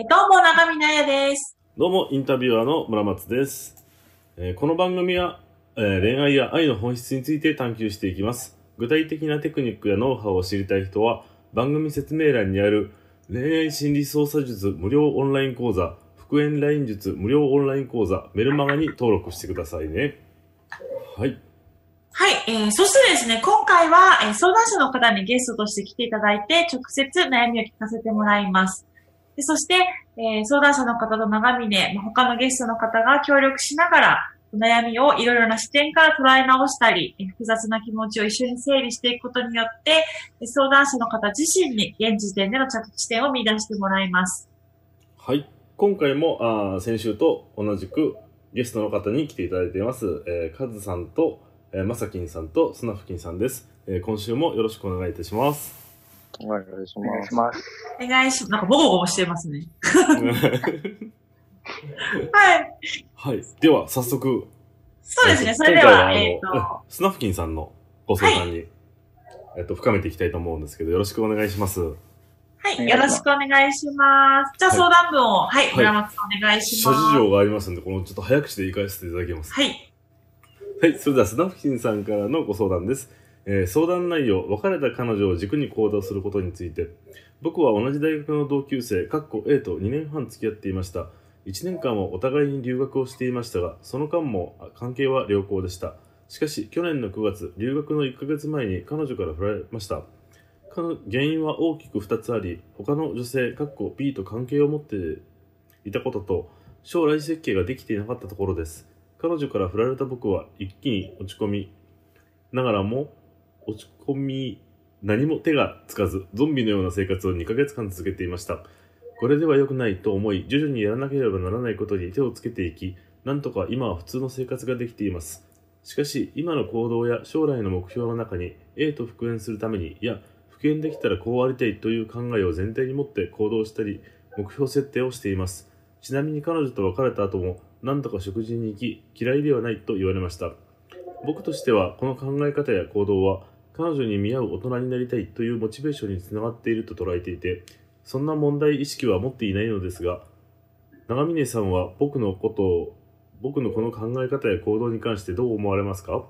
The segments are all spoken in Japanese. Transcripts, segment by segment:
えどうも、長見なやです。どうも、インタビュアーの村松です。えーこの番組は、えー恋愛や愛の本質について探求していきます。具体的なテクニックやノウハウを知りたい人は、番組説明欄にある恋愛心理操作術無料オンライン講座、復縁ライン術無料オンライン講座、メルマガに登録してくださいね。はい。はい、えー、そしてですね、今回は、えー相談者の方にゲストとして来ていただいて、直接悩みを聞かせてもらいます。でそして、えー相談者の方と長峰、まあ他のゲストの方が協力しながら、悩みをいろいろな視点から捉え直したり、複雑な気持ちを一緒に整理していくことによって、相談者の方自身に現時点での着地点を見出してもらいます。はい。今回も、あ先週と同じくゲストの方に来ていただいています。えー、カズさんと、えー、まさきんさんとスナフキンさんです。えー今週もよろしくお願いいたします。お願いしお願ます。いします。お願いします。なんかボコボコしてますね。はい。はい。では、早速。そうですね。えーそれでは、えっ、と、スナフキンさんのご相談に、えっと、深めていきたいと思うんですけど、よろしくお願いします。はい、よろしくお願いします。じゃあはい相談文を、はい、はい村松さんお願いし諸ます。事情がありますので、このちょっと早口で言い返せていただきます。はい。はい、それではスナフキンさんからのご相談です。えー相談内容、別れた彼女を軸に行動することについて、僕は同じ大学の同級生、かっこ A と2年半付き合っていました。1年間はお互いに留学をしていましたが、その間も関係は良好でした。しかし、去年の9月、留学の1ヶ月前に彼女から振られました。原因は大きく2つあり、他の女性、かっこ B と関係を持っていたことと、将来設計ができていなかったところです。彼女から振られた僕は一気に落ち込みながらも落ち込み何も手がつかずゾンビのような生活を2ヶ月間続けていました。これでは良くないと思い徐々にやらなければならないことに手をつけていきなんとか今は普通の生活ができています。しかし今の行動や将来の目標の中に A と復縁するためにいや復縁できたらこうありたいという考えを前提に持って行動したり目標設定をしています。ちなみに彼女と別れた後も何とか食事に行き嫌いではないと言われました。僕としてはこの考え方や行動は彼女に見合う大人になりたいというモチベーションにつながっていると捉えていてそんな問題意識は持っていないのですが長峰さんは僕のことを僕のこの考え方や行動に関してどう思われますか？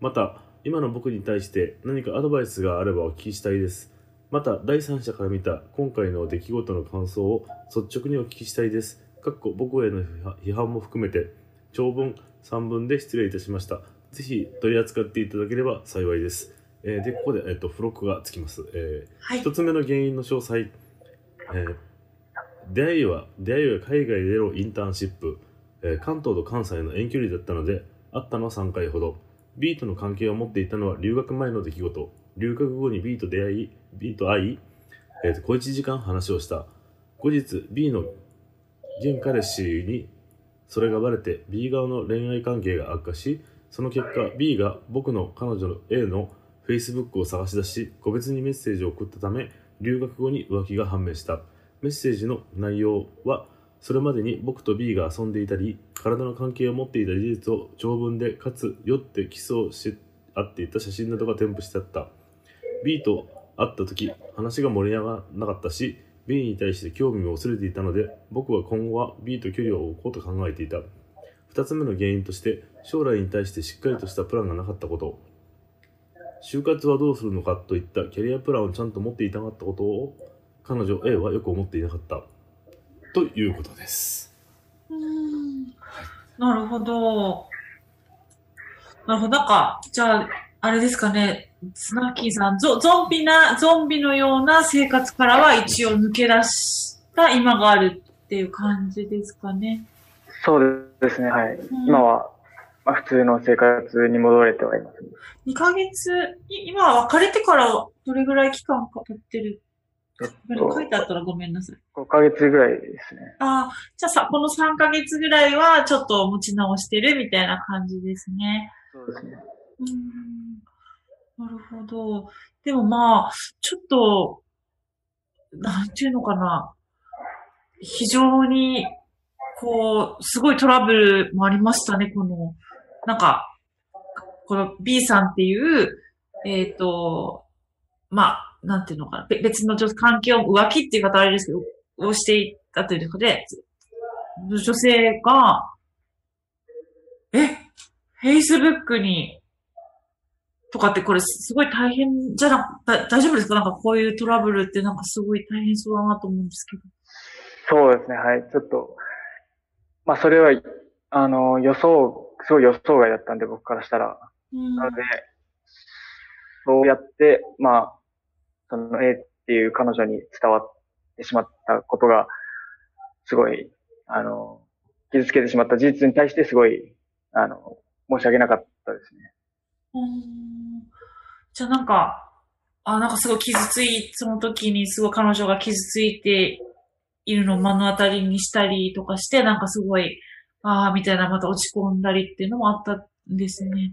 また今の僕に対して何かアドバイスがあればお聞きしたいです。また第三者から見た今回の出来事の感想を率直にお聞きしたいです。かっこ僕への批判も含めて長文3文で失礼いたしました。ぜひ取り扱っていただければ幸いです。えーで、ここで、えっと付録がつきます。えはいー一。つ目の原因の詳細。えー出会いは、出会いは海外でのインターンシップ、えー関東と関西の遠距離だったので、会ったのは3回ほど。B との関係を持っていたのは留学前の出来事。留学後に B と出会い、B と会い、えーと小1時間話をした。後日、B の現彼氏にそれがバレて B 側の恋愛関係が悪化し、その結果 B が僕の彼女の A の Facebook を探し出し、個別にメッセージを送ったため、留学後に浮気が判明した。メッセージの内容は、それまでに僕と B が遊んでいたり、体の関係を持っていた事実を長文で、かつ酔ってキスをし合っていた写真などが添付してあった。B と会った時、話が盛り上がらなかったし、B に対して興味も薄れていたので、僕は今後は B と距離を置こうと考えていた。二つ目の原因として、将来に対してしっかりとしたプランがなかったこと。就活はどうするのかといったキャリアプランをちゃんと持っていなかったことを、彼女 A はよく思っていなかった。ということです。うーんなるほど。なるほど。なんか、じゃあ、あれですかね、スナッキーさん、ゾゾンビな、ゾンビのような生活からは一応抜け出した今があるっていう感じですかね。そうですね、はい。ん今は、まあ、普通の生活に戻れてはいます。2ヶ月、い今は別れてからどれぐらい期間か経ってる？書いてあったらごめんなさい。と、5ヶ月ぐらいですね。ああ、じゃあさ、この3ヶ月ぐらいはちょっと持ち直してるみたいな感じですね。そうですね。うん。なるほど。でもまあ、ちょっと、なんていうのかな。非常に、こう、すごいトラブルもありましたね、この、なんか、この B さんっていう、えっ、と、まあ、なんていうのかな。別の女関係を浮気っていう方あれですけど、をしていたということで、女性が、え、Facebook に、とかってこれすごい大変じゃなく、大丈夫ですか？なんかこういうトラブルってなんかすごい大変そうだなと思うんですけど。そうですね、はい。ちょっと、まあ、それは、あの、予想、すごい予想外だったんで、僕からしたら。うんなので、そうやって、まあ、その A っていう彼女に伝わってしまったことが、すごい、あの、傷つけてしまった事実に対してすごい、あの、申し訳なかったですね。うんじゃあなんか、あ、なんかすごい傷つい、その時にすごい彼女が傷ついているのを目の当たりにしたりとかして、なんかすごい、ああ、みたいなまた落ち込んだりっていうのもあったんですね。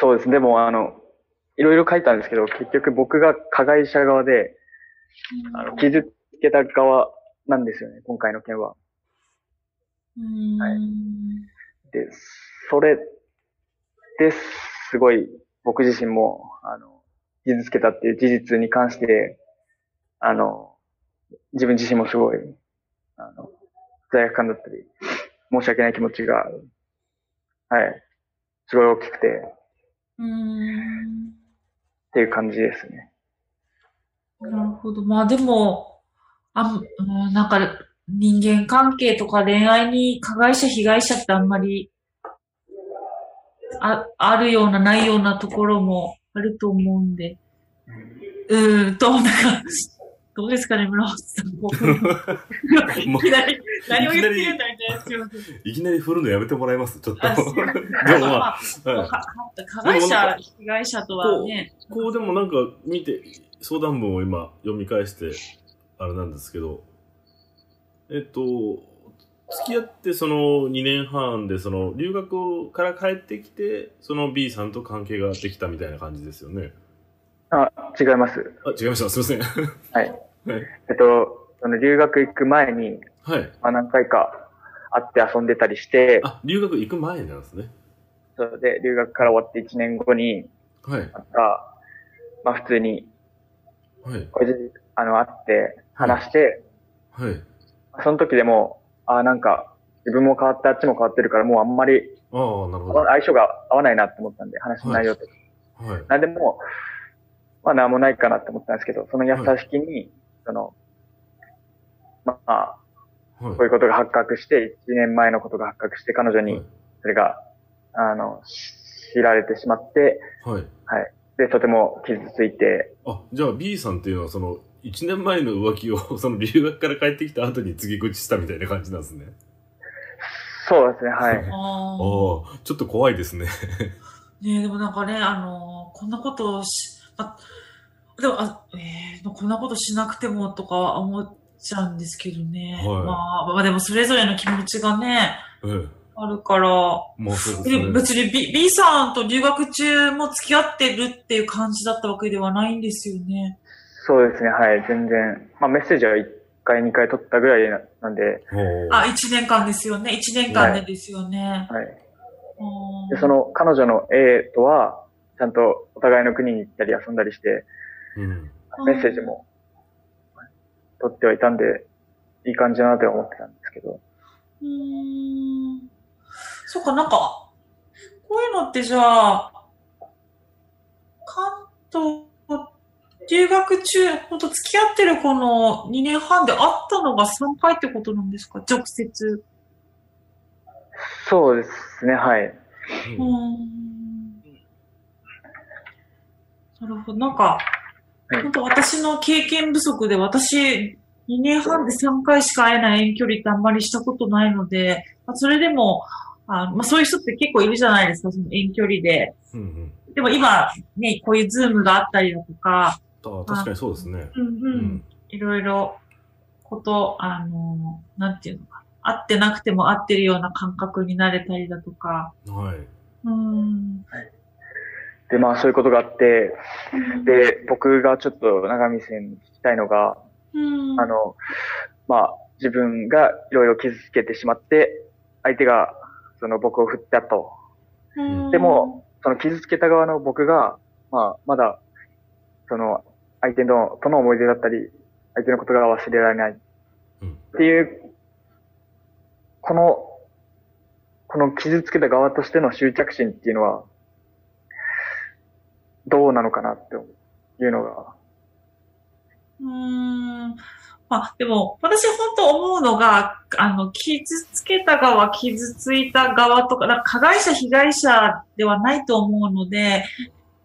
そうです。でも、あの、いろいろ書いたんですけど、結局僕が加害者側で、あの、傷つけた側なんですよね、今回の件は。うん。はいで、それですごい僕自身も、あの、傷つけたっていう事実に関して、あの、自分自身もすごい、あの、罪悪感だったり、申し訳ない気持ちが、はい、すごい大きくて、うん。っていう感じですね。なるほど。まあでも、あん、うん、なんか人間関係とか恋愛に加害者、被害者ってあんまり、あ、あるような、ないようなところもあると思うんで。うーん、と、なんか、どうですかね、村本さん。いきなり、何を言ってるんだみたいな。すいません。いきなり振るのやめてもらえます？ちょっと。でもまあ、はいか加害者、被害者とはね、こうでもなんか見て、相談文を今読み返して、あれなんですけど、えっと、付き合ってその2年半で、その留学から帰ってきて、その B さんと関係ができたみたいな感じですよね。あ、違います。あ、違いました。すいません。はい。はい。えっと、その留学行く前に、はい。まあ、何回か会って遊んでたりして、あ、留学行く前なんですね。それで留学から終わって1年後に、はい。また、まあ普通に、はい。これであの、会って、話して、はい。その時でも、あなんか、自分も変わって、あっちも変わってるから、もうあんまりああ、なるほど。は相性が合わないなって思ったんで、話の内容とか。い。なんでも、まあなんもないかなって思ったんですけど、その優しきに、その、まあ、はいこういうことが発覚して、1年前のことが発覚して、彼女にはい、それが、あの、知られてしまって、はい。はい。で、とても傷ついて、あ、じゃあ B さんっていうのはその、1年前の浮気を、その留学から帰ってきた後に次口したみたいな感じなんですね。そうですね、はい。あああ、ちょっと怖いですね。ーねえでもなんかね、あのーこんなことをし、あ、でも、あ、えー、こんなことしなくてもとか思っちゃうんですけどね。はいまあ、まあでもそれぞれの気持ちがね、ええ。あるから、まあそうですね。で別に B, B さんと留学中も付き合ってるっていう感じだったわけではないんですよね。そうですね、はい。全然、まあメッセージは1回、2回取ったぐらいななんで、あ、1年間ですよね。1年間でですよね。はい。うんで、その彼女の A とは、ちゃんとお互いの国に行ったり遊んだりして、うん。メッセージも取ってはいたんで、いい感じだなとは思ってたんですけど。うーん。そっか、なんか、こういうのってじゃあ、関東、留学中、ほんと付き合ってるこの2年半で会ったのが3回ってことなんですか？直接。そうですね、はい。うーん。なるほど。なんか、はい本当私の経験不足で、私、2年半で3回しか会えない遠距離ってあんまりしたことないので、まあ、それでも、あまあ、そういう人って結構いるじゃないですか、その遠距離で。うんうん。でも今、ね、こういうズームがあったりだとか、あ確かにそうですね。うんうん。いろいろ、こと、あの、なんていうのか。合ってなくても合ってるような感覚になれたりだとか。はい。うん。で、まあそういうことがあって、で、僕がちょっと長見線に聞きたいのが、うん。あの、まあ自分がいろいろ傷つけてしまって、相手がその僕を振ったと。うん、でも、その傷つけた側の僕が、まあまだ、その相手のとの思い出だったり、相手のことが忘れられないっうん。ていう、この、この傷つけた側としての執着心っていうのは、どうなのかなっていうのが、うん。まあ、でも、私本当思うのが、あの、傷つけた側、傷ついた側とか、なんか加害者、被害者ではないと思うので、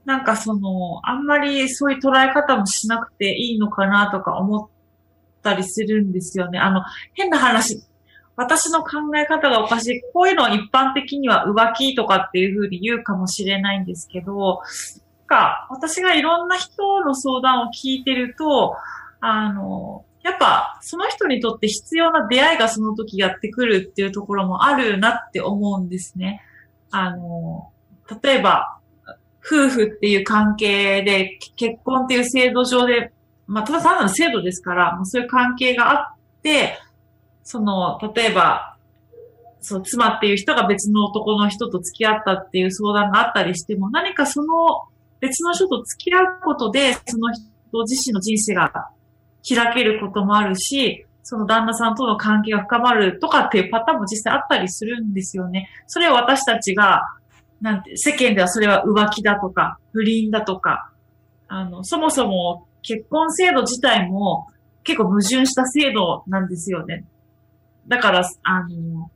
なんかその、あんまりそういう捉え方もしなくていいのかなとか思ったりするんですよね。あの、変な話、私の考え方がおかしい。こういうのを一般的には浮気とかっていうふうに言うかもしれないんですけど、なんか私がいろんな人の相談を聞いてると、あの、やっぱその人にとって必要な出会いがその時やってくるっていうところもあるなって思うんですね。あの、例えば、夫婦っていう関係で結婚っていう制度上で、まあ、ただ単なる制度ですから、そういう関係があって、その、例えば、そう、妻っていう人が別の男の人と付き合ったっていう相談があったりしても、何かその別の人と付き合うことで、その人自身の人生が開けることもあるし、その旦那さんとの関係が深まるとかっていうパターンも実際あったりするんですよね。それを私たちが、なんて、世間ではそれは浮気だとか、不倫だとか、あの、そもそも結婚制度自体も結構矛盾した制度なんですよね。だから、あの、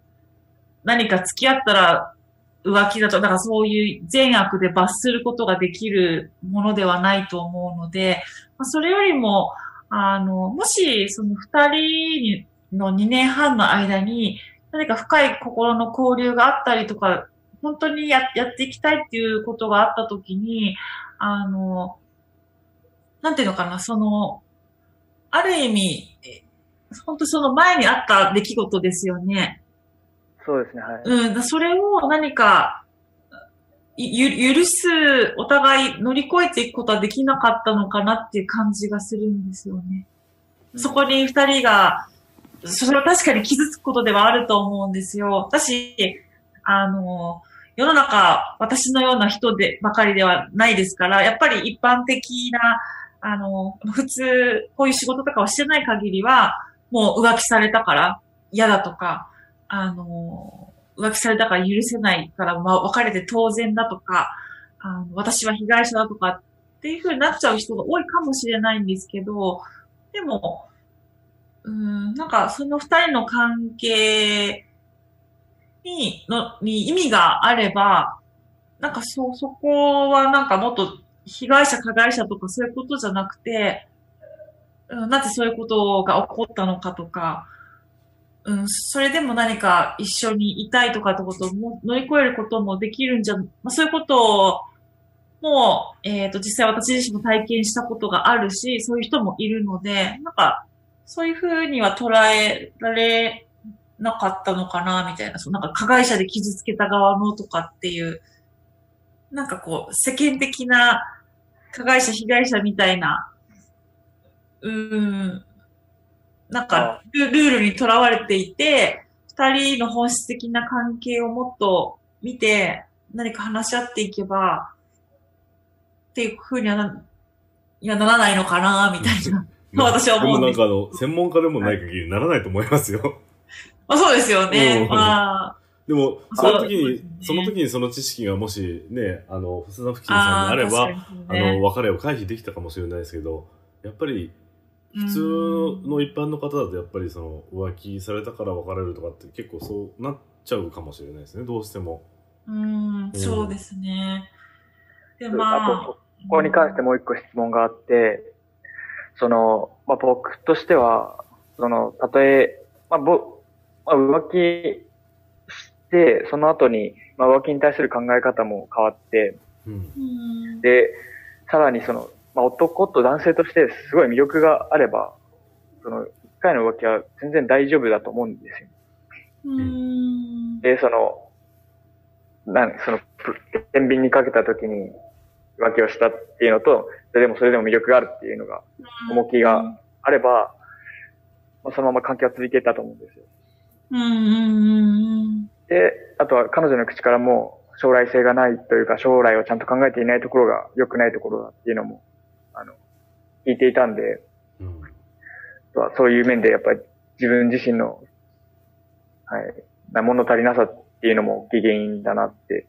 何か付き合ったら浮気だと、だからそういう善悪で罰することができるものではないと思うので、まあ、それよりも、あの、もし、その二人の2年半の間に、何か深い心の交流があったりとか、本当にややっていきたいっていうことがあったときに、あの、なんていうのかな、その、ある意味、本当その前にあった出来事ですよね。そうですね、はい。うん、それを何か、ゆ、許す、お互い乗り越えていくことはできなかったのかなっていう感じがするんですよね。そこに二人が、それは確かに傷つくことではあると思うんですよ。私、あの、世の中、私のような人でばかりではないですから、やっぱり一般的な、あの、普通、こういう仕事とかをしてない限りは、もう浮気されたから嫌だとか、あの、浮気されたから許せないから、まあ、別れて当然だとか、あの私は被害者だとかっていう風になっちゃう人が多いかもしれないんですけど、でも、うん、なんかその二人の関係に、の、に意味があれば、なんかそ、そこはなんかもっと被害者、加害者とかそういうことじゃなくて、うん、なぜそういうことが起こったのかとか、うん、それでも何か一緒にいたいとかってことをも乗り越えることもできるんじゃ、まあ、そういうことを、もう、えっ、と、実際私自身も体験したことがあるし、そういう人もいるので、なんか、そういうふうには捉えられなかったのかな、みたいな、そうなんか加害者で傷つけた側のとかっていう、なんかこう、世間的な加害者、被害者みたいな、うん、なんかル、ルールにとらわれていて、二人の本質的な関係をもっと見て、何か話し合っていけば、っていうふうにはな、いや、ならないのかな、みたいな。私は思うんでもなんかあの、専門家でもない限りならないと思いますよ。まあ、そうですよね。うんまあ、でも、その時にそね、その時にその知識がもしね、あの、細田付近さんにあれば、あー確かにあねの、別れを回避できたかもしれないですけど、やっぱり、普通の一般の方だとやっぱりその浮気されたから別れるとかって結構そうなっちゃうかもしれないですね、どうしても。うん、うんそうですね。で、あまあ、と、そこに関してもう一個質問があって、その、まあ、僕としては、その、たとえ、まあ、ぼ、まあ、浮気して、その後に、まあ、浮気に対する考え方も変わって、うん。うん、で、さらにその、まあ、男と男性としてすごい魅力があれば、その、一回の浮気は全然大丈夫だと思うんですよ。うん。で、その、なん、その、ぷ天秤にかけた時に浮気をしたっていうのと、それでもそれでも魅力があるっていうのが、重きがあれば、まあ、そのまま関係は続いていたと思うんですよ。で、あとは彼女の口からも将来性がないというか将来をちゃんと考えていないところが良くないところだっていうのも、聞いていたんで、うんあとはそういう面でやっぱり自分自身の、はい、な物足りなさっていうのも大きい原因だなって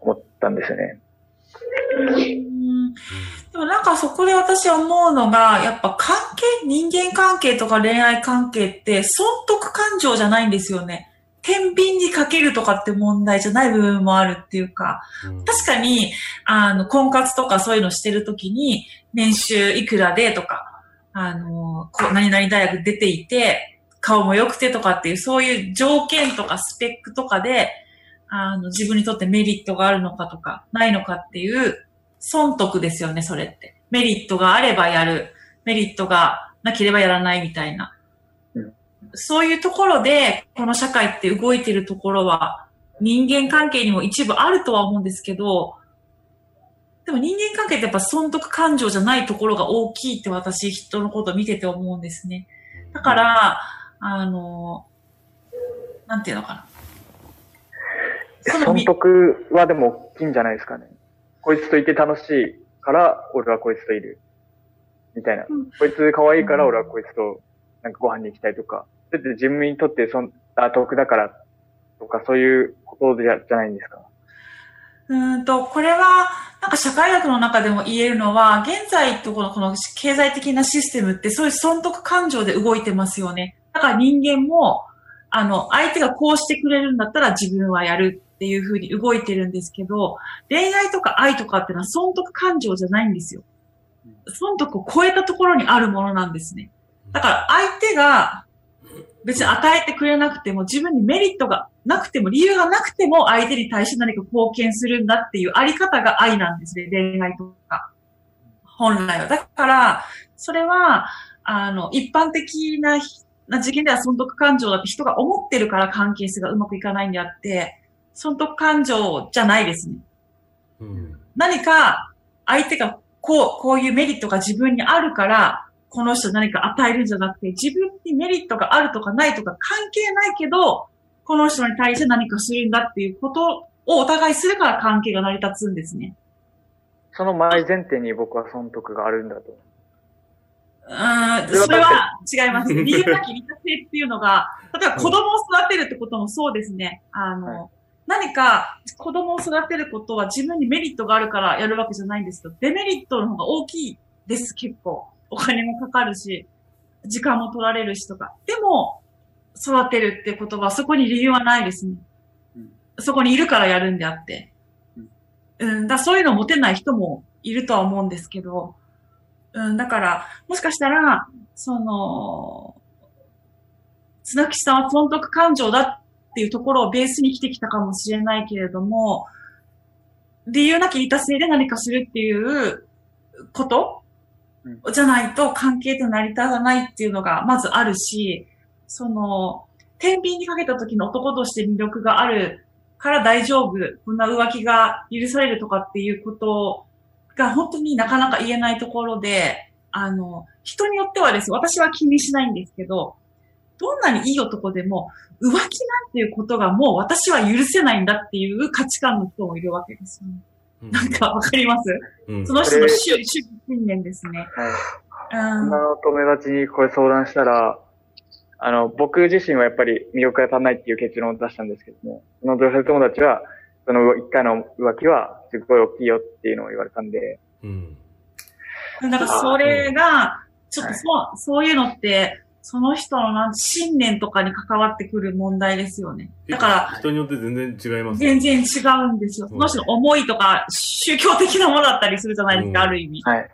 思ったんですよね。うん。でもなんかそこで私思うのが、やっぱ関係、人間関係とか恋愛関係って損得感情じゃないんですよね。天秤にかけるとかって問題じゃない部分もあるっていうか、うん確かに、あの、婚活とかそういうのしてるときに、年収いくらでとか、あの、こう何々大学出ていて、顔も良くてとかっていう、そういう条件とかスペックとかで、あの、自分にとってメリットがあるのかとか、ないのかっていう、損得ですよね、それって。メリットがあればやる。メリットがなければやらないみたいな。うんそういうところで、この社会って動いてるところは、人間関係にも一部あるとは思うんですけど、でも人間関係ってやっぱ損得感情じゃないところが大きいって私人のことを見てて思うんですね。だから、あの、なんていうのかな。損み得はでも大きいんじゃないですかね。こいつといて楽しいから、俺はこいつといる。みたいな。うんこいつ可愛いから、俺はこいつと、なんかご飯に行きたいとか。だって自分にとってそん、あ、得だから、とか、そういうことじゃ、じゃないんですか？うーんと、これは、なんか社会学の中でも言えるのは、現在とこのこの経済的なシステムってそういう損得感情で動いてますよね。だから人間も、あの、相手がこうしてくれるんだったら自分はやるっていうふうに動いてるんですけど、恋愛とか愛とかっていうのは損得感情じゃないんですよ。損得を超えたところにあるものなんですね。だから相手が別に与えてくれなくても自分にメリットがなくても理由がなくても相手に対して何か貢献するんだっていうあり方が愛なんですね。恋愛とか。本来は。だから、それは、あの、一般的なな事件では損得感情だって人が思ってるから関係性がうまくいかないんであって、損得感情じゃないですね。うん何か相手がこう、こういうメリットが自分にあるから、この人何か与えるんじゃなくて、自分にメリットがあるとかないとか関係ないけど、この人に対して何かするんだっていうことをお互いするから関係が成り立つんですね。その前前提に僕は損得があるんだと。うーん、それは違います。理由なき利他性っていうのが、例えば子供を育てるってこともそうですね。あの、はい何か子供を育てることは自分にメリットがあるからやるわけじゃないんですけど、デメリットの方が大きいです、結構。お金もかかるし、時間も取られるしとか。でも、育てるってことはそこに理由はないですね。うんそこにいるからやるんであって。うん、だそういうのを持てない人もいるとは思うんですけど、うん、だから、もしかしたら、その、綱木さんは損得感情だっていうところをベースに生きてきたかもしれないけれども、理由なき利他性で何かするっていうことうじゃないと関係って成り立たないっていうのがまずあるし、その、天秤にかけた時の男として魅力があるから大丈夫、こんな浮気が許されるとかっていうことが本当になかなか言えないところで、あの、人によってはです。私は気にしないんですけど、どんなにいい男でも、浮気なんていうことがもう私は許せないんだっていう価値観の人もいるわけですよね。うん。なんかわかります？うん。その人の主主義信念ですね。はい。うん。女の友達にこれ相談したら、あの、僕自身はやっぱり魅力が足らないっていう結論を出したんですけども、その女性友達は、その一回の浮気はすごい大きいよっていうのを言われたんで、うん。だからそれが、ちょっとそう、そういうのって、その人のなん信念とかに関わってくる問題ですよね。だから、人によって全然違います全然違うんですよ。その人の思いとか、宗教的なものだったりするじゃないですか、うんある意味。はい。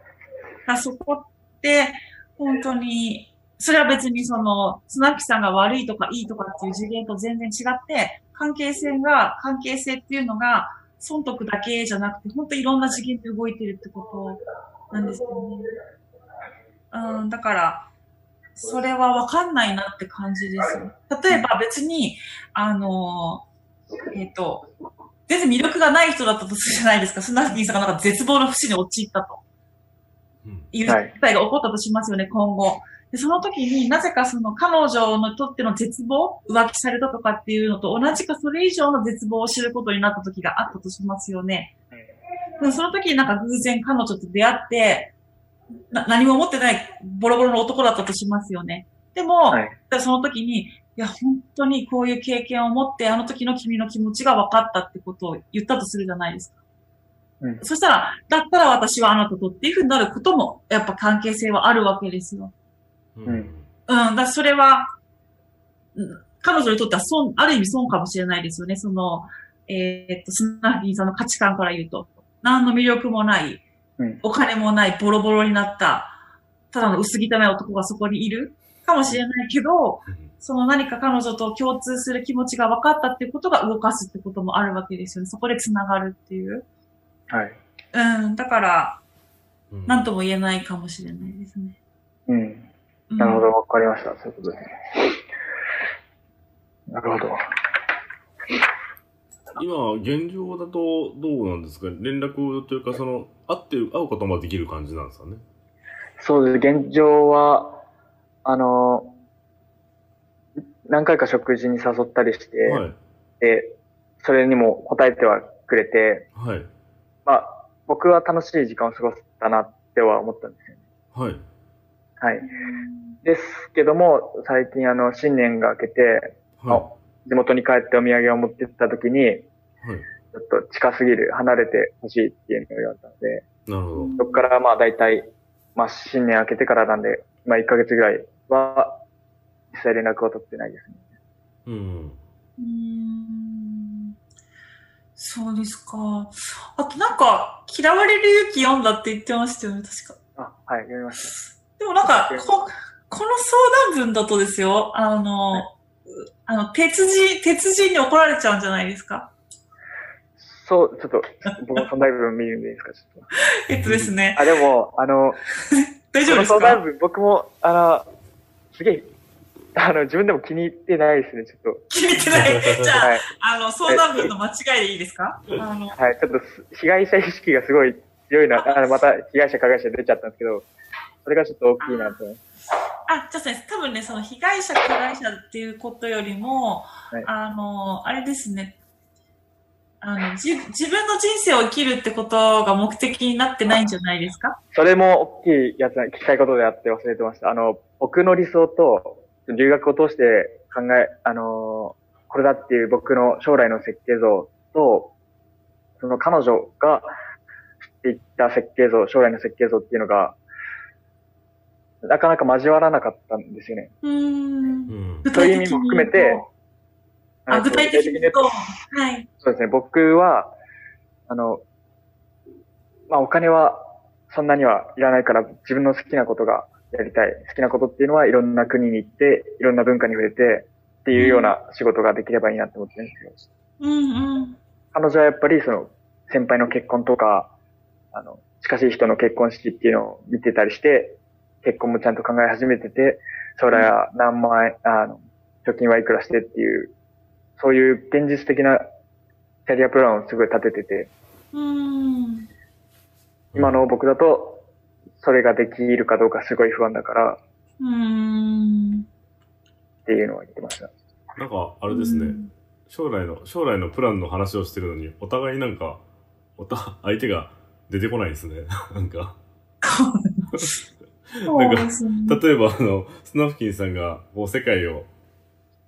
だそこって、本当に、それは別にその、綱木さんが悪いとかいいとかっていう次元と全然違って、関係性が、関係性っていうのが、損得だけじゃなくて、本当にいろんな次元で動いてるってことなんですよね。うん、だから、それはわかんないなって感じです。例えば別に、あの、えっ、と、全然魅力がない人だったとするじゃないですか。スナフキンさんがなんか絶望の節に陥ったとうんいう事態が起こったとしますよね、今後。で、その時になぜかその彼女にとっての絶望、浮気されたとかっていうのと同じかそれ以上の絶望を知ることになった時があったとしますよね。でその時になんか偶然彼女と出会って、な何も持ってないボロボロの男だったとしますよね。でも、はいその時に、いや、本当にこういう経験を持って、あの時の君の気持ちが分かったってことを言ったとするじゃないですか。うんそしたら、だったら私はあなたとっていうふうになることも、やっぱ関係性はあるわけですよ。うんうんうん、だそれは、うん彼女にとっては損、ある意味損かもしれないですよね。その、えーっと、スナフィンさんの価値観から言うと、何の魅力もない、うんお金もない、ボロボロになった、ただの薄汚い男がそこにいるかもしれないけど、その何か彼女と共通する気持ちが分かったっていうことが動かすってこともあるわけですよね。そこで繋がるっていう。はい。うん、だから、うん何とも言えないかもしれないですね。うん。うんなるほど、わかりました。そういうことですね。なるほど。今、現状だとどうなんですか？連絡というか、その、会ってる、会うこともできる感じなんですかね？そうです。現状は、あの、何回か食事に誘ったりして、はい。で、それにも答えてはくれて、はい。まあ、僕は楽しい時間を過ごせたなっては思ったんですよね。はい。はい。ですけども、最近あの、新年が明けて、は地元に帰ってお土産を持ってった時に、い。はい。ちょっと近すぎる、離れてほしいっていうのを言われたので、なるほど。そこからまあ大体、まあ新年明けてからなんで、まあ1ヶ月ぐらいは、実際連絡を取ってないですね。うん。うーんそうですか。あとなんか、嫌われる勇気読んだって言ってましたよね、確か。あ、はい、読みましでもなんか、ここの相談文だとですよ、あの、あの、鉄人、鉄人に怒られちゃうんじゃないですか。た。そう、ちょっと、僕もその部分見るんでいいですか、ちょっと。えっとですね。あ、でも、あの、大丈夫ですか？相談文、僕も、あの、すげえ、あの、自分でも気に入ってないですね、ちょっ決めてない？じゃあ、はい。あの、相談文の間違いでいいですか？あの、はい、ちょっとす被害者意識がすごい強いな、あの、また被害者加害者出ちゃったんですけど、それがちょっと大きいなと思います。あ、じゃあね、多分ね、その被害者、加害者っていうことよりも、はいあの、あれですね、あの、じ、自分の人生を生きるってことが目的になってないんじゃないですか？それも大きいやつな、聞きたいことであって忘れてました。あの、僕の理想と、留学を通して考え、あのーこれだっていう僕の将来の設計像と、その彼女が知っていった設計像、将来の設計像っていうのが、なかなか交わらなかったんですよね。うーん。うん。そういう意味も含めて、あ、具体的に言うと、ははい。そうですね。僕は、あの、まあお金はそんなにはいらないから自分の好きなことがやりたい。好きなことっていうのはいろんな国に行って、いろんな文化に触れてっていうような仕事ができればいいなって思ってるんですけど、うんうん。彼女はやっぱりその先輩の結婚とか、あの、近しい人の結婚式っていうのを見てたりして、結婚もちゃんと考え始めてて、将来は何万円、あの、貯金はいくらしてっていう、そういう現実的なキャリアプランをすごい立ててて、うーん。今の僕だと、それができるかどうかすごい不安だからうーん。っていうのは言ってました。なんか、あれですね。将来の、将来のプランの話をしてるのに、お互いなんか、おた、相手が出てこないですね。なんか、そうですね。例えばあの、スナフキンさんが、こう、世界を、い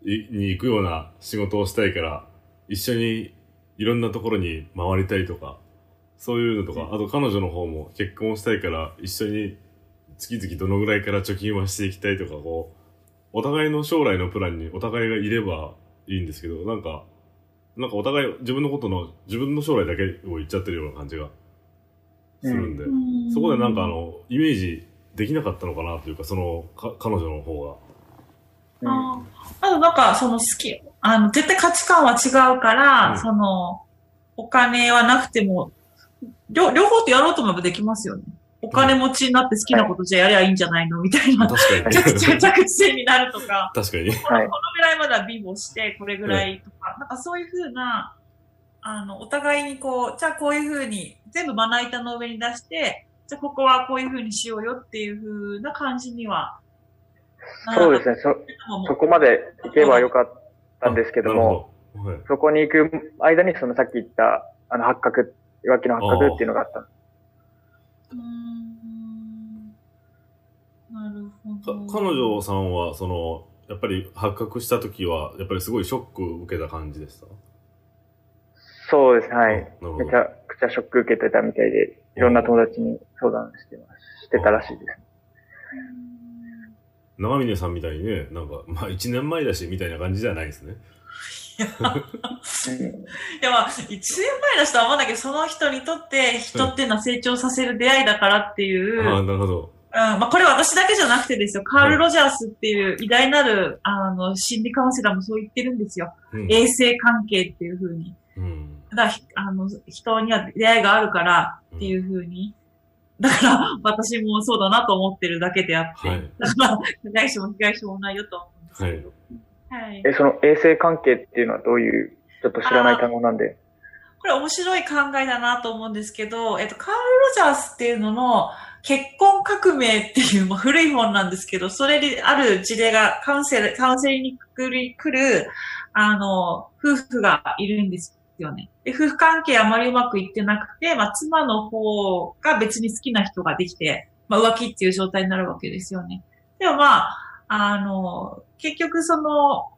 に行くような仕事をしたいから、一緒にいろんなところに回りたいとか、そういうのとか、あと彼女の方も結婚したいから、一緒に月々どのぐらいから貯金はしていきたいとか、こう、お互いの将来のプランにお互いがいればいいんですけど、なんか、なんかお互い自分のことの、自分の将来だけを言っちゃってるような感じがするんで、うん。そこでなんかあ、の、イメージできなかったのかなというか、その、か彼女の方が。うんああとなんか、その好き、あの、絶対価値観は違うから、うんその、お金はなくても、両、両方とやろうと思えばできますよね。お金持ちになって好きなことじゃやりゃいいんじゃないの？みたいな。確かに。着地着地点になるとか、確かに。このこのぐらいまでは美貌して、これぐらいとか、なんかそういうふうな、あの、お互いにこう、じゃあこういうふうに、全部まな板の上に出して、じゃあここはこういうふうにしようよっていうふうな感じには。そうですね。そ、ね。そこまで行けばよかったんですけども、ど。はい。そこに行く間に、そのさっき言った、あの、八角、浮気の八角っていうのがあった。うーんなるかほど。彼女さんは、その、やっぱり発覚した時は、やっぱりすごいショック受けた感じでした？そうですね、はい。めち。ゃくちゃショック受けてたみたいで、いろんな友達に相談してます。してたらしいです。長峰さんみたいにね、なんか、まあ1年前だし、みたいな感じじゃないですね。う んいやまあ、一年前の人は思うんだけど、その人にとって、人っていうのは成長させる出会いだからっていう、ああ、なるほど。うん、まあこれは私だけじゃなくてですよ、カール・ロジャースっていう偉大なる、あの、心理カウンセラーもそう言ってるんですよ。うん。衛生関係っていう風に。うん。だあの、人には出会いがあるからっていう風に。だから、私もそうだなと思ってるだけであって。はい。だから、被害者も被害者もないよと思うんですはいけど。。はい。え、その衛生関係っていうのはどういう、ちょっと知らない単語なんで。これ面白い考えだなと思うんですけど、えっと、カール・ロジャースっていうのの結婚革命っていう、まあ、古い本なんですけど、それにある事例がカウンセル、カウンセリングに来るあの、夫婦がいるんですよね。夫婦関係あまりうまくいってなくて、まあ、妻の方が別に好きな人ができて、まあ、浮気っていう状態になるわけですよね。でもまあ、あの、結局その、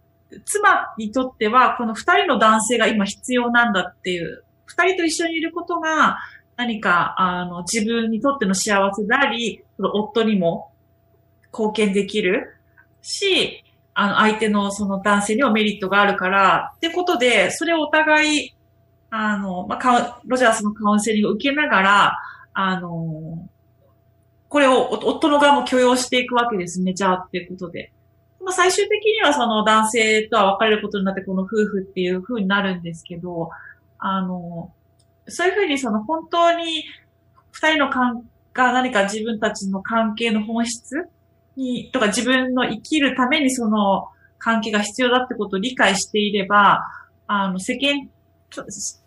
妻にとっては、この二人の男性が今必要なんだっていう、二人と一緒にいることが、何か、あの、自分にとっての幸せであり、その夫にも貢献できるし、あの、相手のその男性にもメリットがあるから、ってことで、それをお互い、あの、まあ、カウンロジャースのカウンセリングを受けながら、あの、これを夫の側も許容していくわけですね、じゃあっていうことで。まあ、最終的にはその男性とは別れることになってこの夫婦っていう風になるんですけど、あの、そういう風にその本当に二人の関が何か自分たちの関係の本質に、とか自分の生きるためにその関係が必要だってことを理解していれば、あの、世間、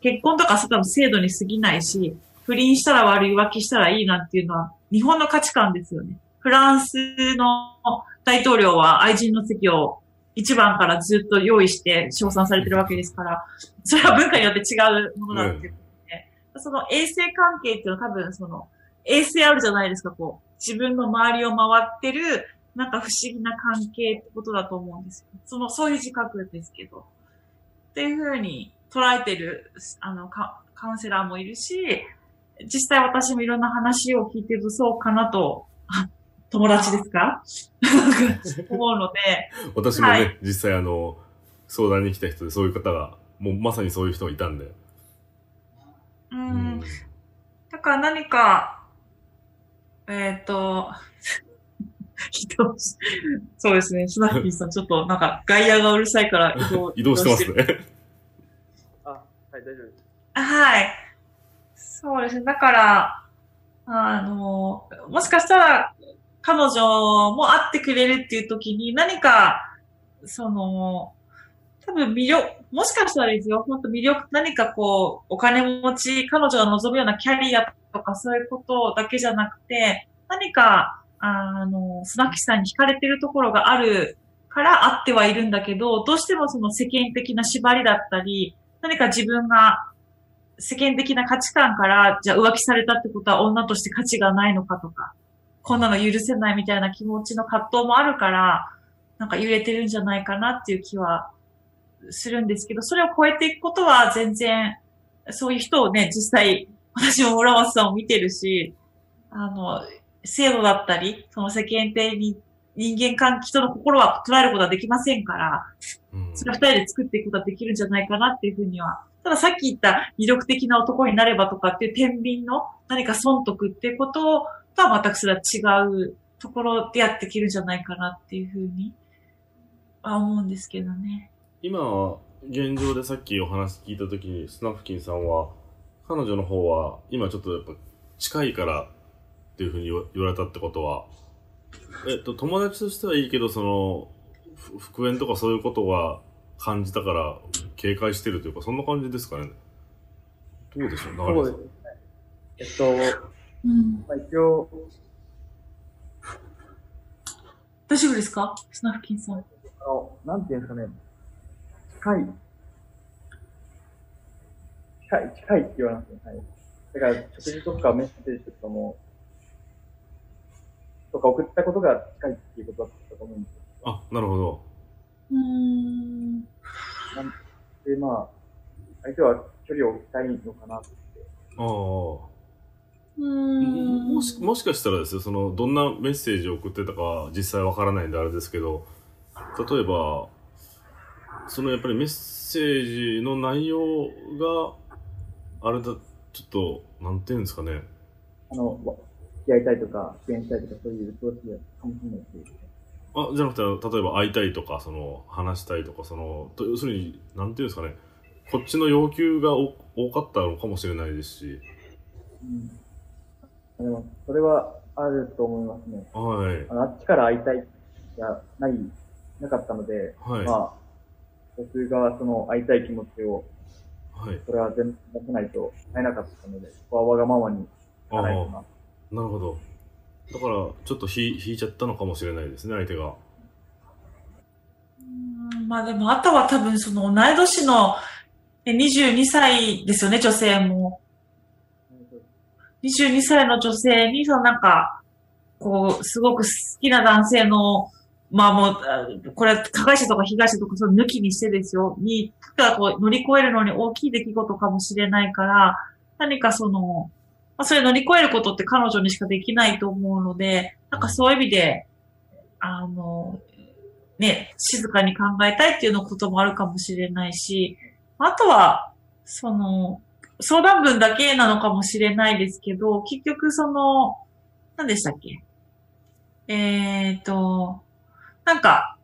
結婚とかそういう制度に過ぎないし、不倫したら悪い浮気したらいいなんていうのは日本の価値観ですよね。フランスの大統領は愛人の席を一番からずっと用意して称賛されてるわけですから、それは文化によって違うものだっていうことで、その衛生関係っていうのは多分その、衛生あるじゃないですか、こう。自分の周りを回ってる、なんか不思議な関係ってことだと思うんですよ。その、そういう自覚ですけど。っていうふうに捉えてる、あの、カカウンセラーもいるし、実際私もいろんな話を聞いてるとそうかなと、あ 友達ですか？思うので、私もね、はい実際あの、相談に来た人でそういう方が、もうまさにそういう人がいたんで。う。うんだから何か、えっ、と、人そうですね、スナッピーさん、ちょっとなんか外野がうるさいから移動移動してますね。い、大丈夫です。はい。そうですね。だから、あの、もしかしたら、彼女も会ってくれるっていう時に何か、その、多分魅力、もしかしたらですよ、本当魅力、何かこう、お金持ち、彼女が望むようなキャリアとかそういうことだけじゃなくて、何か、あの、スナキさんに惹かれてるところがあるから会ってはいるんだけど、どうしてもその世間的な縛りだったり、何か自分が世間的な価値観から、じゃあ浮気されたってことは女として価値がないのかとか、こんなの許せないみたいな気持ちの葛藤もあるから、なんか揺れてるんじゃないかなっていう気はするんですけど、それを超えていくことは全然、そういう人をね、実際、私も村松さんを見てるし、あの、制度だったり、その世間体に人間関係、人の心は捉えることはできませんから、それ二人で作っていくことができるんじゃないかなっていうふうには。たださっき言った魅力的な男になればとかっていう天秤の何か損得っていうこととは全くそれは違うところでやっていけるんじゃないかなっていうふうには思うんですけどね。今、現状でさっきお話聞いたときに、スナフキンさんは、彼女の方は、今ちょっとやっぱ近いからっっていうふうに言われたってことは、えっと、友達としてはいいけど、その、ふ復縁とかそういうことは感じたから警戒してるというか、そんな感じですかね。どうでしょう、そう流ですれさん。ね。えっと、うん。まあ、一応、大丈夫ですか？スナフキンさん。あの、なんていうんですかね、近い、近い、近いって言われますね。はい。だから、食事とかメッセージとかも、とか送ったことが近いっていうことだったと思うんですよ。あ、なるほど。うーん。なんで、まあ、相手は距離を置きたいのかなって。ああ。うーん。もしもしかしたらですよそのどんなメッセージを送ってたかは実際わからないんであれですけど例えばそのやっぱりメッセージの内容があれだちょっとなんていうんですかねあの、わ付き合いたいとか、支援したいとか、そういう気持ちかもしれないし。あじゃなくて例えば会いたいとかその話したいとかそのと要するになんていうんですかね。こっちの要求がお多かったのかもしれないですし。うん。でも、それはあると思いますね。はい。あのあっちから会いたいじゃない、なかったので、はい。まあ、僕がその会いたい気持ちを、はい。それは全部出せないと会えなかったので、ここはわがままにああかないとな。なるほどだからちょっと引引いちゃったのかもしれないですね相手がまあでも、あとは多分その同い年の22歳ですよね、女性も。22歳の女性に、そのなんか、こう、すごく好きな男性の、まあもう、これ加害者とか被害者とかその抜きにしてですよ、に、がこう乗り越えるのに大きい出来事かもしれないから、何かその、まあそれ乗り越えることって彼女にしかできないと思うので、なんかそういう意味で、あの、ね、静かに考えたいっていうのこともあるかもしれないし、あとは、その、相談文だけなのかもしれないですけど、結局その、何でしたっけ？えっ、と、なんか、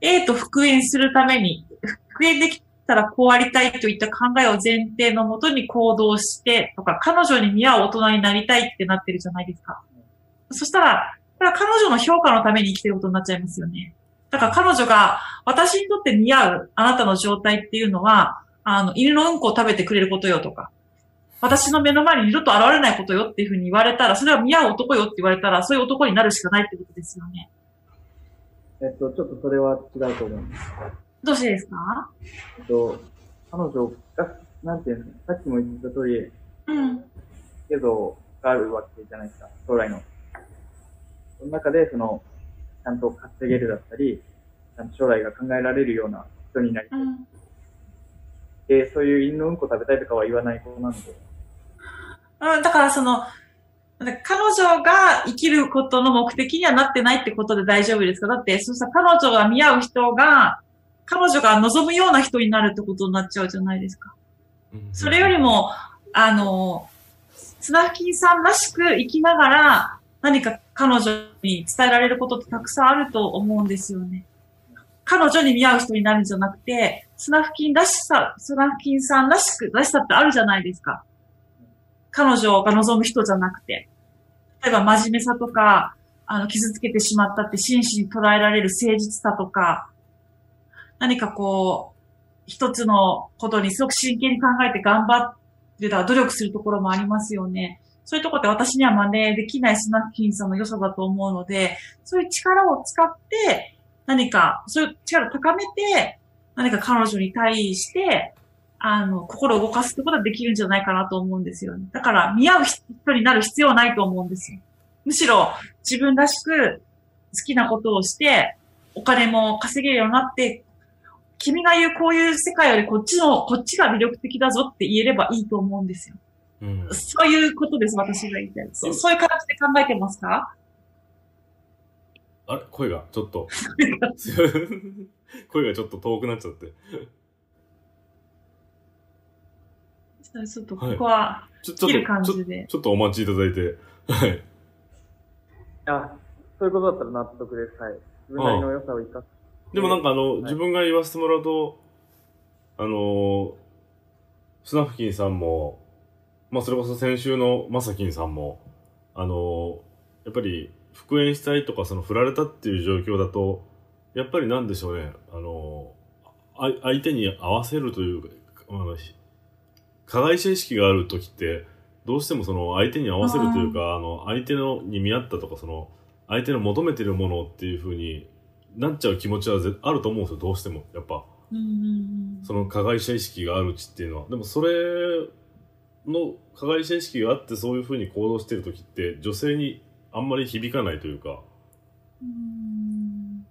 A と復縁するために、復縁できたらこうありたいといった考えを前提のもとに行動して、とか、彼女に見合う大人になりたいってなってるじゃないですか。そしたら、彼女の評価のために生きてることになっちゃいますよね。だから彼女が私にとって似合うあなたの状態っていうのは、あの、犬のうんこを食べてくれることよとか、私の目の前に二度と現れないことよっていうふうに言われたら、それは見合う男よって言われたら、そういう男になるしかないってことですよね。えっと、ちょっとそれは違うと思います。どうしてですか？えっと、彼女が、なんていうんですか、さっきも言った通り、うん。けど、があるわけじゃないですか、将来の。その中で、その、ちゃんと稼げるだったり、ちゃんと将来が考えられるような人になりたい。うん。で、そういう犬のうんこ食べたいとかは言わない子なので、うん、だからその、彼女が生きることの目的にはなってないってことで大丈夫ですか？だって、そしたら彼女が見合う人が、彼女が望むような人になるってことになっちゃうじゃないですか。それよりも、あの、スナフキンさんらしく生きながら、何か彼女に伝えられることってたくさんあると思うんですよね。彼女に見合う人になるんじゃなくて、スナフキンらしさ、スナフキンさんらしく、らしさってあるじゃないですか。彼女が望む人じゃなくて。例えば真面目さとか、あの、傷つけてしまったって真摯に捉えられる誠実さとか、何かこう、一つのことにすごく真剣に考えて頑張ってた、努力するところもありますよね。そういうところって私には真似できないスナフキンさんの良さだと思うので、そういう力を使って、何か、そういう力を高めて、何か彼女に対して、あの、心を動かすってことはできるんじゃないかなと思うんですよね。だから、見合う人になる必要はないと思うんですよ。むしろ、自分らしく好きなことをして、お金も稼げるようになって、君が言うこういう世界よりこっちの、こっちが魅力的だぞって言えればいいと思うんですよ。うんそういうことです、私が言いたい。そうそういう感じで考えてますか？あれ？声がちょっと 声がちょっと遠くなっちゃってちょっとここは、ちょちょっ切る感とちょじで。ちょっとお待ちいただいてはいあ、そういうことだったら納得です。はい。自分なりの良さを生かす。でもなんかあの、はい。自分が言わせてもらうと、あのスナフキンさんも、まあそれこそ先週のまさきんさんも、ああの、やっぱり復縁したいとか、その振られたっていう状況だと、やっぱりなんでしょうね、あの、あ相手に合わせるというか、あの加害者意識がある時って、どうしてもその相手に合わせるというか、あの、相手のに見合ったとか、その、相手の求めてるものっていう風になっちゃう気持ちはぜあると思うんですよ、どうしても。やっぱ。うんうんその加害者意識があるうちっていうのは。でもそれの加害者意識があってそういう風に行動してる時って女性にあんまり響かないというか。うん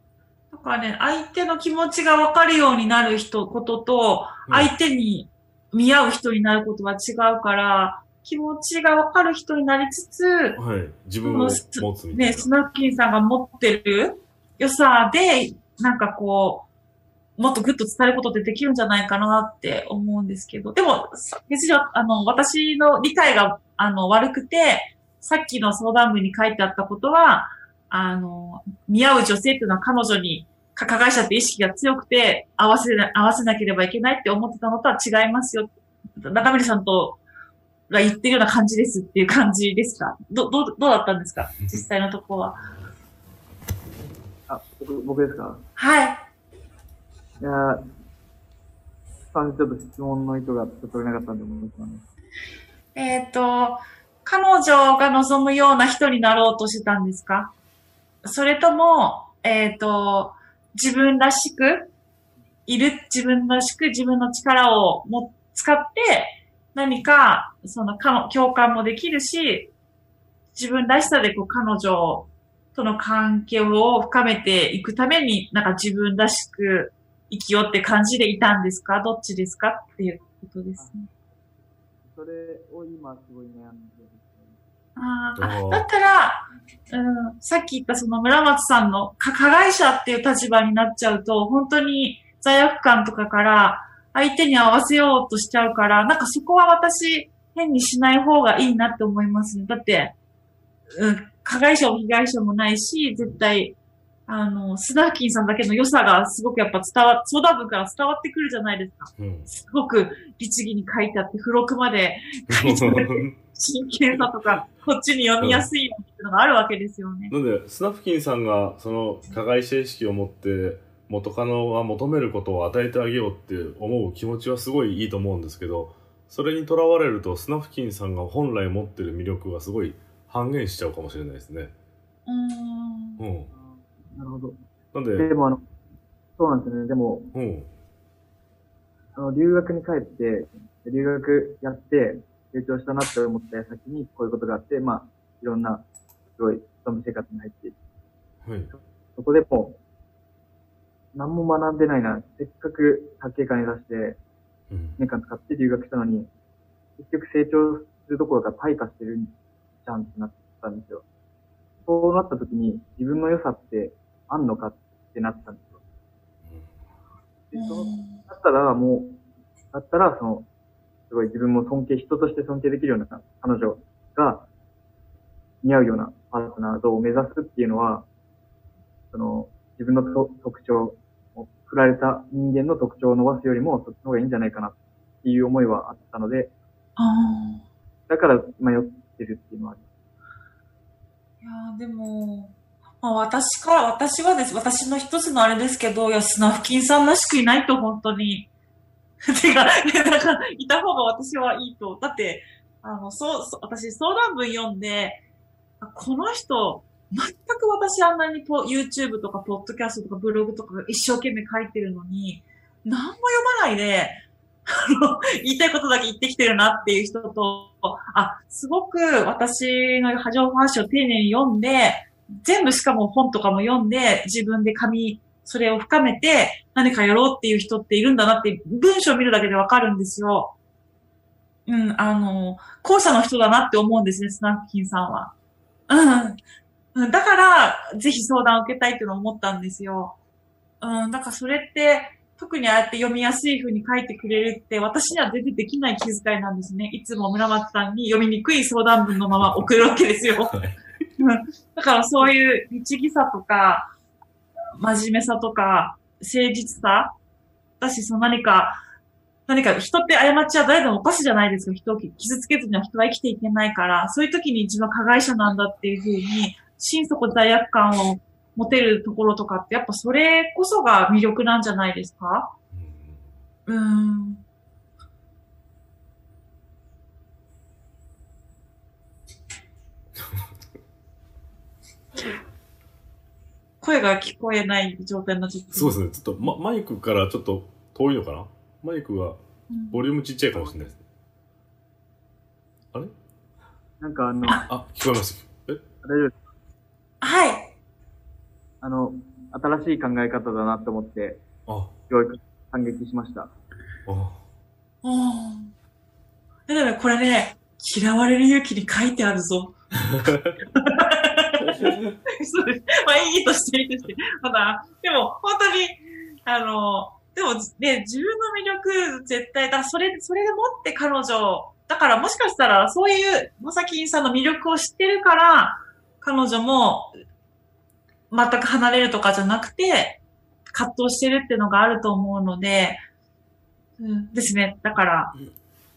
だからね、相手の気持ちが分かるようになる人、ことと、うん相手に見合う人になることは違うから、気持ちが分かる人になりつつ、はい。自分を持つみたいね、な。スナッキンさんが持ってる良さで、なんかこう、もっとグッと伝えることってできるんじゃないかなって思うんですけど、でも、別にあの、私の理解が、あの、悪くて、さっきの相談文に書いてあったことは、あの、見合う女性っていうのは彼女に、加害者って意識が強くて、合わせな、合わせなければいけないって思ってたのとは違いますよ。中森さんと、が言ってるような感じですっていう感じですか？ど、どう、どうだったんですか？実際のところは。あ、僕、僕ですか？はい。いやー、ちょっと質問の意図がちょっと取れなかったんで思います。えっ、と、彼女が望むような人になろうとしてたんですか？それとも、えっ、と、自分らしくいる、自分らしく自分の力をも使って、何か、その、かの共感もできるし、自分らしさでこう彼女との関係を深めていくために、なんか自分らしく生きようって感じでいたんですか？どっちですか？っていうことですね。それを今すごい悩んでる。あーあだったら、うん、さっき言ったその村松さんのか加害者っていう立場になっちゃうと、本当に罪悪感とかから相手に合わせようとしちゃうから、なんかそこは私変にしない方がいいなって思いますね。だって、うん、加害者も被害者もないし、絶対、あの、スナーキンさんだけの良さがすごくやっぱ伝わ、相談文から伝わってくるじゃないですか。うん。すごく律儀に書いてあって、付録まで書いてあって 真剣さとか、こっちに読みやすいっていうのがあるわけですよね。なんで、スナフキンさんがその加害者意識を持って元カノが求めることを与えてあげようって思う気持ちはすごいいいと思うんですけど、それにとらわれるとスナフキンさんが本来持ってる魅力がすごい半減しちゃうかもしれないですね。うーん。うん。なるほど。なんで、でもあの、そうなんですよね。でも、うん。あの、留学に帰って、留学やって、成長したなって思った矢先にこういうことがあって、まあ、いろんな、すごい、勤め生活に入って、はい。そこでも、何も学んでないな。せっかく家計金出して、うん1年間使って留学したのに、結局成長するどころか退化してるじゃんってなったんですよ。そうなった時に、自分の良さってあんのかってなったんですよ。でそのだったらもう、だったらその、すごい自分も尊敬、人として尊敬できるような彼女が似合うようなパートナー像を目指すっていうのは、その、自分のと特徴を、振られた人間の特徴を伸ばすよりも、そっちの方がいいんじゃないかなっていう思いはあったので。だから迷ってるっていうのはあります。いやでも、まあ、私から、私はです。私の一つのあれですけど、いや、スナフキンさんらしくいないと、本当に。てか、なんか、いた方が私はいいと。だって、あの、そう、私相談文読んで、この人、全く私あんなにポ YouTube とか、ポッドキャストとか、ブログとか一生懸命書いてるのに、何も読まないで、言いたいことだけ言ってきてるなっていう人と、あ、すごく私の波状話を丁寧に読んで、全部しかも本とかも読んで、自分で紙、それを深めて何かやろうっていう人っているんだなって、文章を見るだけでわかるんですよ。うん、あの、後者の人だなって思うんですね、スナフキンさんは。うん。うんだから、ぜひ相談を受けたいって思ったんですよ。うん、だからそれって、特にああやって読みやすい風に書いてくれるって、私には全然できない気遣いなんですね。いつも村松さんに読みにくい相談文のまま送るわけですよ。だからそういう律儀さとか、真面目さとか、誠実さだし、その何か、何か人って過ちは誰でも犯すじゃないですか。人を傷つけずには人は生きていけないから、そういう時に自分は加害者なんだっていうふうに、心底罪悪感を持てるところとかって、やっぱそれこそが魅力なんじゃないですか？うん。声が聞こえない状態になっちゃって。そうですね。ちょっと、ま、マイクからちょっと遠いのかな？マイクが、ボリュームちっちゃいかもしれないですね。あれ？なんかあの、あ、聞こえます。え？大丈夫ですかはい。あの、新しい考え方だなと思って、あ教育感激しました。ああ。だからこれね、嫌われる勇気に書いてあるぞ。そうです。まあ、いいとして、いいとして。まだ、でも、本当に、あの、でもね、自分の魅力、絶対、だそれ、それでもって彼女、だからもしかしたら、そういう、まさきんさんの魅力を知ってるから、彼女も、全く離れるとかじゃなくて、葛藤してるっていうのがあると思うので、うん、ですね。だから、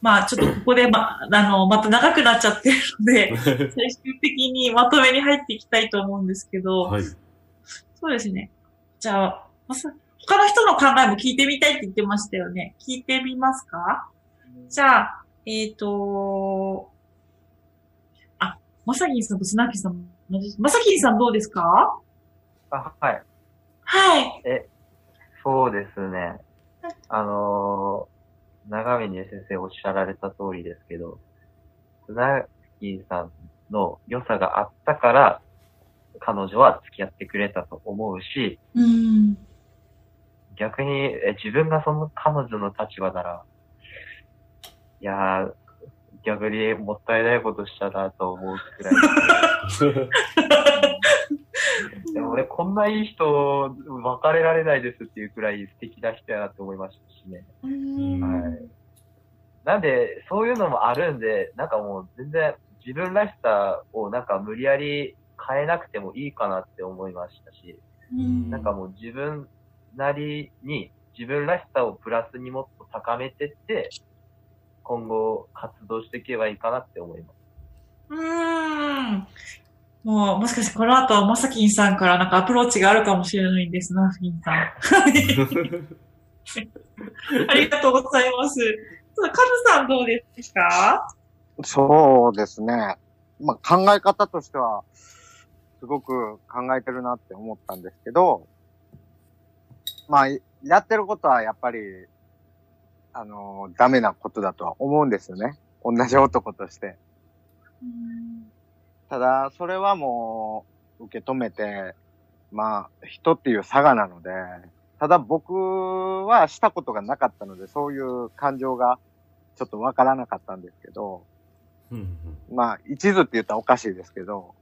まあ、ちょっとここでま、あの、また長くなっちゃってるので、最終的にまとめに入っていきたいと思うんですけど、はい、そうですね。じゃあ、まさ、他の人の考えも聞いてみたいって言ってましたよね。聞いてみますか？じゃあ、えっ、ー、と、あ、まさきんさんとスナッキさんまさきんさんどうですか？あ、はい。はい。え、そうですね。あの長峰先生おっしゃられた通りですけど、スナッキーさんの良さがあったから、彼女は付き合ってくれたと思うし、うん、逆にえ自分がその彼女の立場なら、いやー、逆にもったいないことしたなと思うくらい。でも俺、こんないい人、別れられないですっていうくらい素敵な人やなって思いましたしね。はい。なんで、そういうのもあるんで、なんかもう全然自分らしさをなんか無理やり変えなくてもいいかなって思いましたし、なんかもう自分なりに自分らしさをプラスにもっと高めてって、今後活動していけばいいかなって思います。うーん。もう、もしかしてこの後、まさきんさんからなんかアプローチがあるかもしれないんですな、ふきんさん。ありがとうございます。カズさんどうですかそうですね。まあ、考え方としては、すごく考えてるなって思ったんですけど、まあ、やってることはやっぱり、あの、ダメなことだとは思うんですよね。同じ男として。ただ、それはもう、受け止めて、まあ、人っていう差がなので、ただ僕はしたことがなかったので、そういう感情がちょっとわからなかったんですけど、まあ、一途って言ったらおかしいですけど、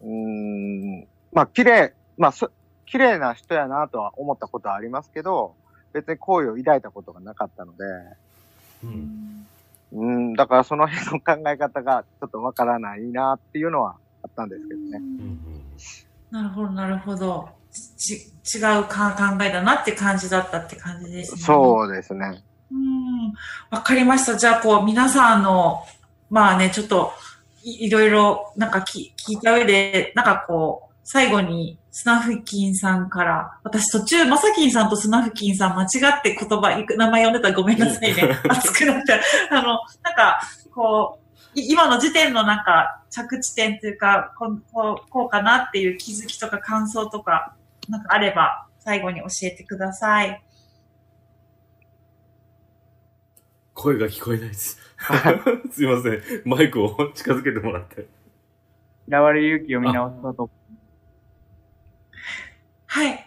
うーん、まあ、綺麗、まあ、綺麗な人やなとは思ったことはありますけど、別に好意を抱いたことがなかったので、うん、うん、だからその辺の考え方がちょっとわからないなっていうのはあったんですけどね。なるほど、なるほど。ち、違うか考えだなって感じだったって感じですね。そうですね。うん。わかりました。じゃあ、こう、皆さんの、まあね、ちょっとい、いろいろ、なんか聞聞いた上で、なんかこう、最後に、スナフキンさんから、私途中、まさきんさんとスナフキンさん間違って言葉、名前読んでたらごめんなさいね。熱くなった。あの、なんか、こう、今の時点のなんか、着地点というか、こう、こうかなっていう気づきとか感想とか、なんかあれば、最後に教えてください。声が聞こえないです。すいません。マイクを近づけてもらって。嫌われ勇気を見直そうとはい。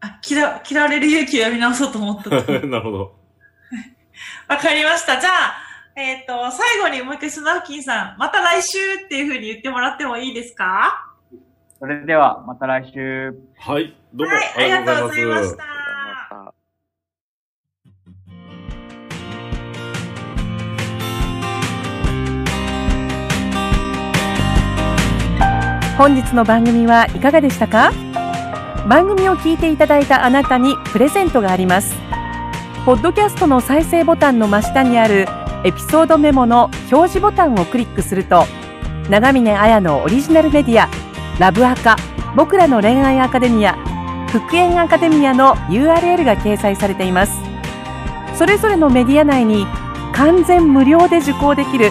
あ、嫌、嫌われる勇気を見直そうと思った なるほど。わかりました。じゃあ、えっ、ー、と、最後にもう一回スナフキンさん、また来週っていうふうに言ってもらってもいいですか？それでは、また来週。はい、どうも、はい、ありがとうございました。本日の番組はいかがでしたか？番組を聞いていただいたあなたにプレゼントがあります。ポッドキャストの再生ボタンの真下にあるエピソードメモの表示ボタンをクリックすると長峰綾のオリジナルメディアラブアカ僕らの恋愛アカデミア復縁アカデミアの URL が掲載されています。それぞれのメディア内に完全無料で受講できる